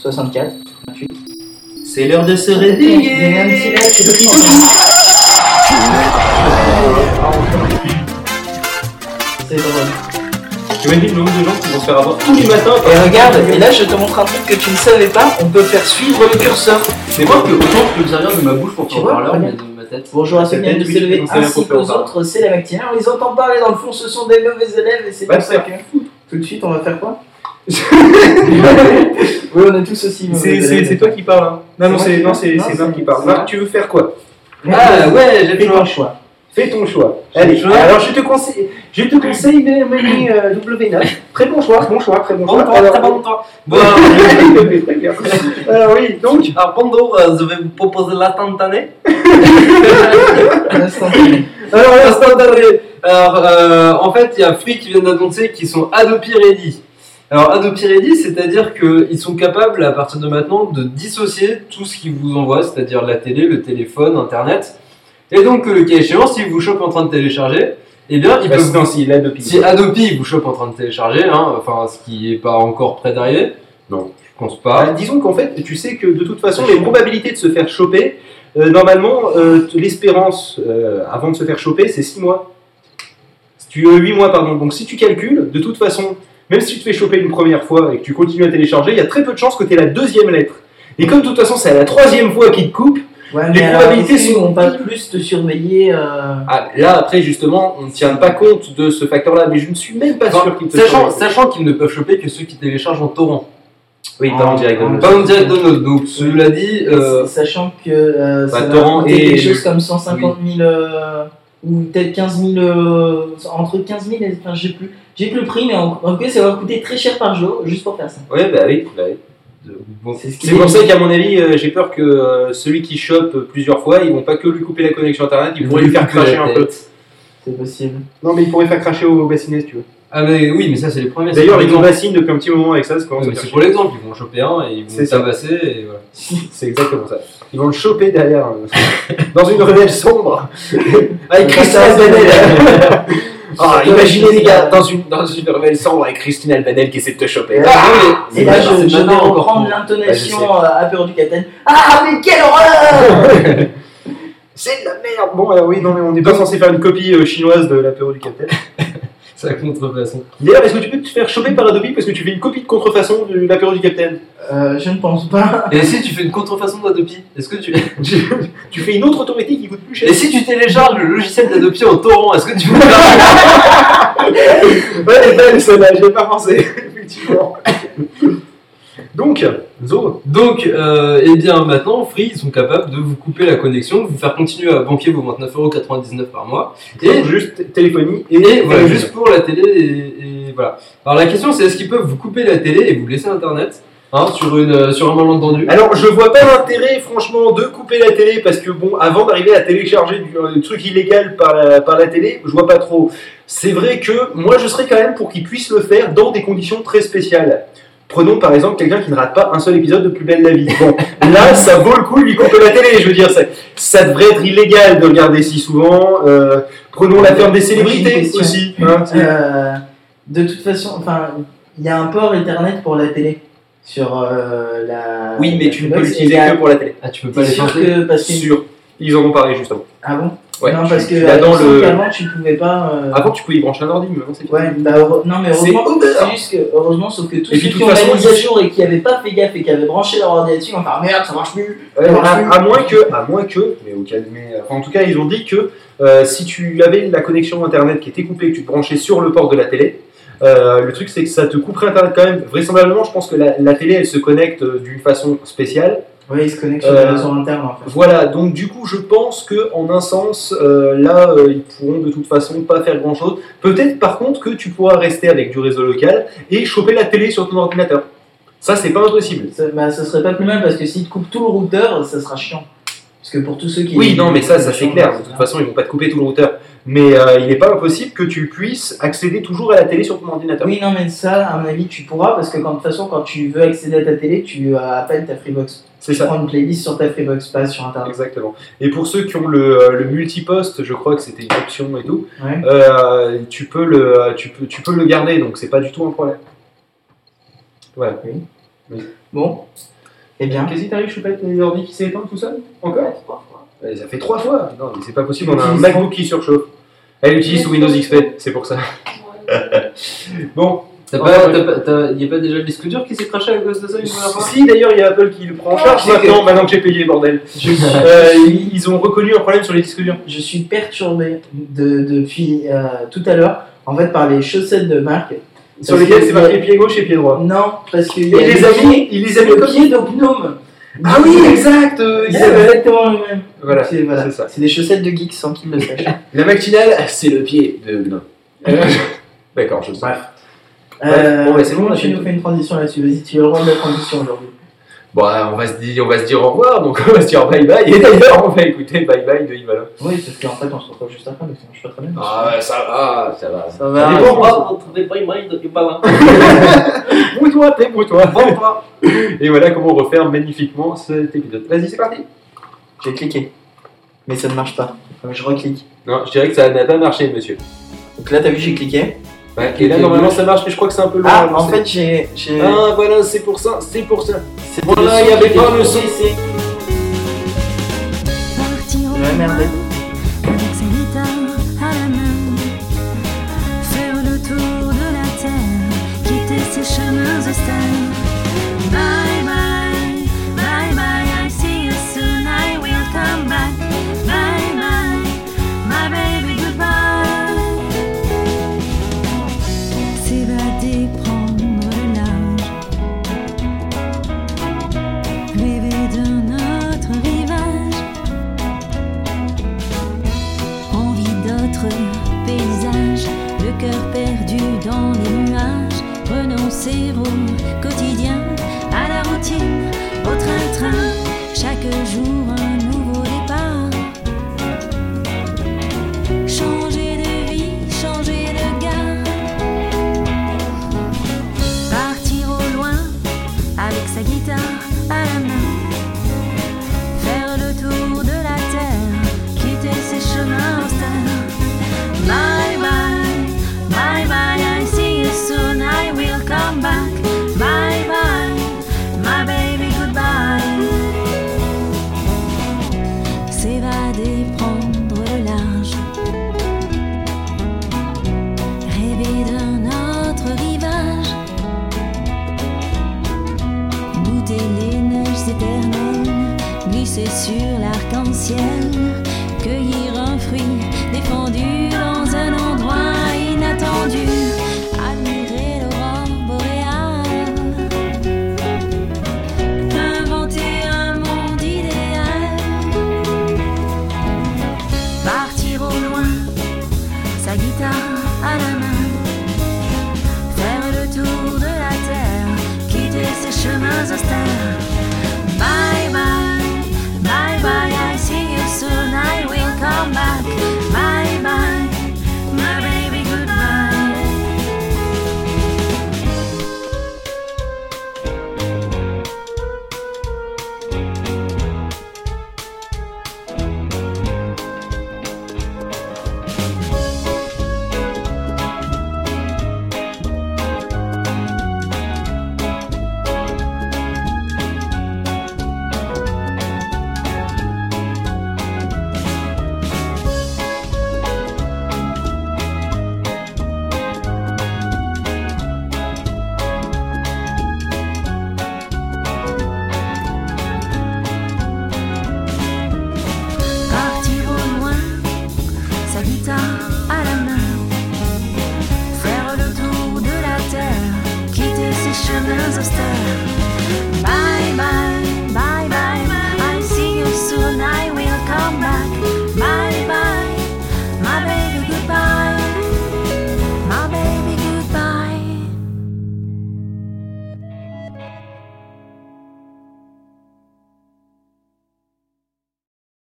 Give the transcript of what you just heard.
64. C'est l'heure de se Il y a un petit réveiller. c'est le C'est drôle. J'imagine le nombre de gens qui vont se faire avoir tous les matins. Et regarde, et là je te montre un truc que tu ne savais pas, on peut faire suivre le curseur. C'est moi que autant je peux me servir de ma bouche pour Tu faire vois, parleur, regarde. mais de ma tête. Bonjour à ceux qui viennent de Peut-être, se lever, oui, on sait bien ainsi qu'aux autres, c'est la matinale. On les entend parler dans le fond, ce sont des mauvais élèves et c'est pour ça ça. que tout de suite on va faire quoi? Oui, on est tous aussi C'est toi qui parles. Hein. Non, non, C'est Marc qui parle. Marc, tu veux faire quoi? Ah ouais, j'ai Fais le ton choix. choix. Fais ton choix. Allez, alors je te conseille, je te conseille le menu euh, W9. Très bon choix, bon choix, très bon Bon choix. temps, Alors, très bon temps. Bon, Très bien. Alors oui, donc, alors bonjour, euh, je vais vous proposer l'instantané. Instantané. Alors l'instantané. Alors euh, en fait, il y a Free qui vient d'annoncer qu'ils sont Ready. Alors Adobe Ready, c'est-à-dire qu'ils sont capables à partir de maintenant de dissocier tout ce qu'ils vous envoient, c'est-à-dire la télé, le téléphone, Internet. Et donc, euh, le cas échéant, s'ils vous chopent en train de télécharger, eh bien, ils bah, peuvent non, si, il a deux Si Adobe vous chope en train de télécharger, hein, enfin ce qui est pas encore près d'arriver, Non. je pense Bah, pas. disons qu'en fait, tu sais que de toute façon, les probabilités de se faire choper, euh, normalement, euh, l'espérance euh, avant de se faire choper, c'est 6 mois. Tu euh, 8 mois, pardon. Donc si tu calcules, de toute façon, même si tu te fais choper une première fois et que tu continues à télécharger, il y a très peu de chances que tu aies la deuxième lettre. Et comme de toute façon, c'est à la troisième fois qu'il te coupe, Ouais, Les probabilités qu'ils sont- vont pas plus te surveiller. euh, ah, là après, justement, on ne tient pas compte de ce facteur-là, mais je ne suis même pas Enfin, sûr qu'il te sachant, sachant qu'ils ne peuvent choper que ceux qui téléchargent en torrent, Oui, pas en direct. Ah, pas en direct download. Donc cela dit, euh, Sachant que euh, ça bah, va torrent coûter et- quelque chose comme 150 000 euh, ou peut-être 15 000, euh, entre 15 000 et enfin, j'ai plus, j'ai plus le prix, mais en, en tout cas ça va coûter très cher par jour juste pour faire ça. Ouais, bah oui. bah oui. bon, C'est ce pour ça qu'à mon avis, euh, j'ai peur que euh, celui qui chope plusieurs fois, ils vont pas que lui couper la connexion internet, ils pourraient lui faire cracher un peu. C'est possible. Non, mais ils pourraient faire cracher au bassinet si tu veux. Ah mais oui, mais ça c'est les premiers. D'ailleurs, ils ont l'exemple. bassine depuis un petit moment avec ça, C'est chier. pour l'exemple, ils vont choper un et ils vont tabasser et voilà. C'est exactement ça. Ils vont le choper derrière, euh, dans une ruelle sombre, avec Ouais, Christine imaginez les gars, dans une, dans une ruelle sombre avec Christine Albanel qui essaie de te choper. Ah, Et là, je, je vais reprendre l'intonation euh, à peur du capitaine. Ah, mais quelle horreur C'est de la merde Bon, alors oui, non, mais on n'est pas censé faire une copie euh, chinoise de l'apéro du capitaine. C'est la contrefaçon. D'ailleurs, est-ce que tu peux te faire choper par Adobe parce que tu fais une copie de contrefaçon de l'apéro du capitaine? Euh, Je ne pense pas. Et si tu fais une contrefaçon d'Adobe, est-ce que tu. tu, tu fais une autre autorité qui coûte plus cher? Et si tu télécharges le logiciel d'Adobe en torrent, est-ce que tu peux faire Ouais, elle est belle celle-là, j'y ai pas pensé, effectivement. Donc, Zo, Donc, euh, eh bien maintenant, Free, ils sont capables de vous couper la connexion, de vous faire continuer à banquer vos 29,99€ par mois. Et, juste téléphonie et, et voilà, juste pour la télé, et, et voilà. Alors la question c'est est-ce qu'ils peuvent vous couper la télé et vous laisser Internet hein, sur, une, euh, sur un malentendu Alors, je vois pas l'intérêt, franchement, de couper la télé parce que, bon, avant d'arriver à télécharger du euh, truc illégal par la, par la télé, je vois pas trop. C'est vrai que moi, je serais quand même pour qu'ils puissent le faire dans des conditions très spéciales. Prenons par exemple quelqu'un qui ne rate pas un seul épisode de Plus belle la vie. Bon, là, ça vaut le coup de lui couper la télé. Je veux dire, ça, ça devrait être illégal de regarder si souvent. Euh, prenons la ferme des célébrités aussi. hein, Euh, de toute façon, enfin, il y a un port Ethernet pour la télé sur euh, la. oui, mais la tu ne peux l'utiliser que pour la télé. Ah, tu peux pas les sûr changer que parce que Sûr. Ils en ont parlé justement. ah bon Ouais, non tu- parce que tu dans le- qu'avant tu pouvais pas. euh, Avant, tu pouvais y brancher un ordi, mais maintenant, c'est. Ouais, bah heure- non mais heureusement, Uber. c'est juste que heureusement, sauf que tous ceux qui ont façon, la mise à jour et qui n'avaient pas fait gaffe et qui avaient branché leur ordinateur, vont faire merde, ça marche plus. Ouais, Ça marche à, plus. à moins que, à moins que, mais, au cas- mais, enfin, en tout cas, ils ont dit que euh, si tu avais la connexion internet qui était coupée et que tu te branchais sur le port de la télé, euh, le truc c'est que ça te couperait internet quand même. Vraisemblablement, je pense que la, la télé elle se connecte euh, d'une façon spéciale. Ouais, ils se connectent sur Euh, le réseau interne en fait. Voilà, donc du coup, je pense que en un sens, euh, là, euh, ils pourront de toute façon pas faire grand chose. Peut-être par contre que tu pourras rester avec du réseau local et choper la télé sur ton ordinateur. Ça, c'est pas impossible. Ça, bah, ça serait pas plus mal parce que s'ils te coupent tout le routeur, ça sera chiant. Parce que pour tous ceux qui. Oui, non, mais ça, ça c'est clair. De toute façon, ils vont pas te couper tout le routeur. Mais euh, il n'est pas impossible que tu puisses accéder toujours à la télé sur ton ordinateur. Oui, non, mais ça, à mon avis, tu pourras parce que quand, de toute façon, quand tu veux accéder à ta télé, tu appelles ta Freebox. C'est Tu ça. prends une playlist sur ta Freebox, pas sur internet. Exactement. Et pour ceux qui ont le, euh, le multiposte, je crois que c'était une option et tout, Ouais. euh, tu, peux le, tu, peux, tu peux le garder, donc c'est pas du tout un problème. Voilà. Bon. Eh bien. Qu'est-ce qui t'arrive, Choupette Les ordi qui s'étendent tout seul Encore Trois fois. Ouais, Ça fait trois fois Non, mais c'est pas possible, on a un MacBook qui surchauffe. Elle utilise sous Windows XP, c'est pour ça. Bon, T'as Oh, pas, ouais. t'as pas- t'as- y a pas déjà le disque dur qui s'est craché à cause de ça une première fois si d'ailleurs il y a Apple qui le prend en charge c'est maintenant, maintenant que j'ai payé, bordel. Euh, ils ils ont reconnu un problème sur les disques durs. je suis perturbé de, depuis euh, tout à l'heure, en fait, par les chaussettes de marque. Sur lesquels que- c'est marqué pied gauche et pied droit. Non, parce qu'il y a il les le a mis, il les a mis le comme pied de gnome. Ah oui, exact euh, ils C'est avaient- exactement le même. Voilà, c'est voilà. ça. C'est des chaussettes de geeks sans qu'ils le sachent. La matinale, c'est le pied de non. D'accord, je sais. Bref. Ouais, bon, bah, c'est bon, on a fait une transition là-dessus. Vas-y, tu as le droit de la transition aujourd'hui. Bon, on va, se dire, on va se dire au revoir, donc on va se dire bye bye. Et d'ailleurs, on va écouter bye bye de Yves Alain. Oui, parce qu'en fait, on se retrouve juste après, mais ça marche pas très bien. Ah, ouais, ça va, ça va. Ça va. dépend. Oh, on trouvait pas une maille de Yubala. Bouille-toi, t'es bouille-toi. Bon, toi. Et voilà comment refaire magnifiquement cet épisode. Vas-y, c'est parti. J'ai cliqué. Mais ça ne marche pas. Donc je reclique. Non, je dirais que ça n'a pas marché, monsieur. Donc là, t'as vu, j'ai cliqué. Ouais, et là, normalement, ça marche, mais je crois que c'est un peu long. Ah, en fait, j'ai. Ah, voilà, c'est pour ça, c'est pour ça. voilà, il y son avait pas le son. Ouais, merde. loin faire le tour de la terre, quitter ses chemins austères. Cœur perdu dans les nuages, renoncer au quotidien, à la routine, au train-train, chaque jour glisser sur l'arc-en-ciel, cueillir un fruit défendu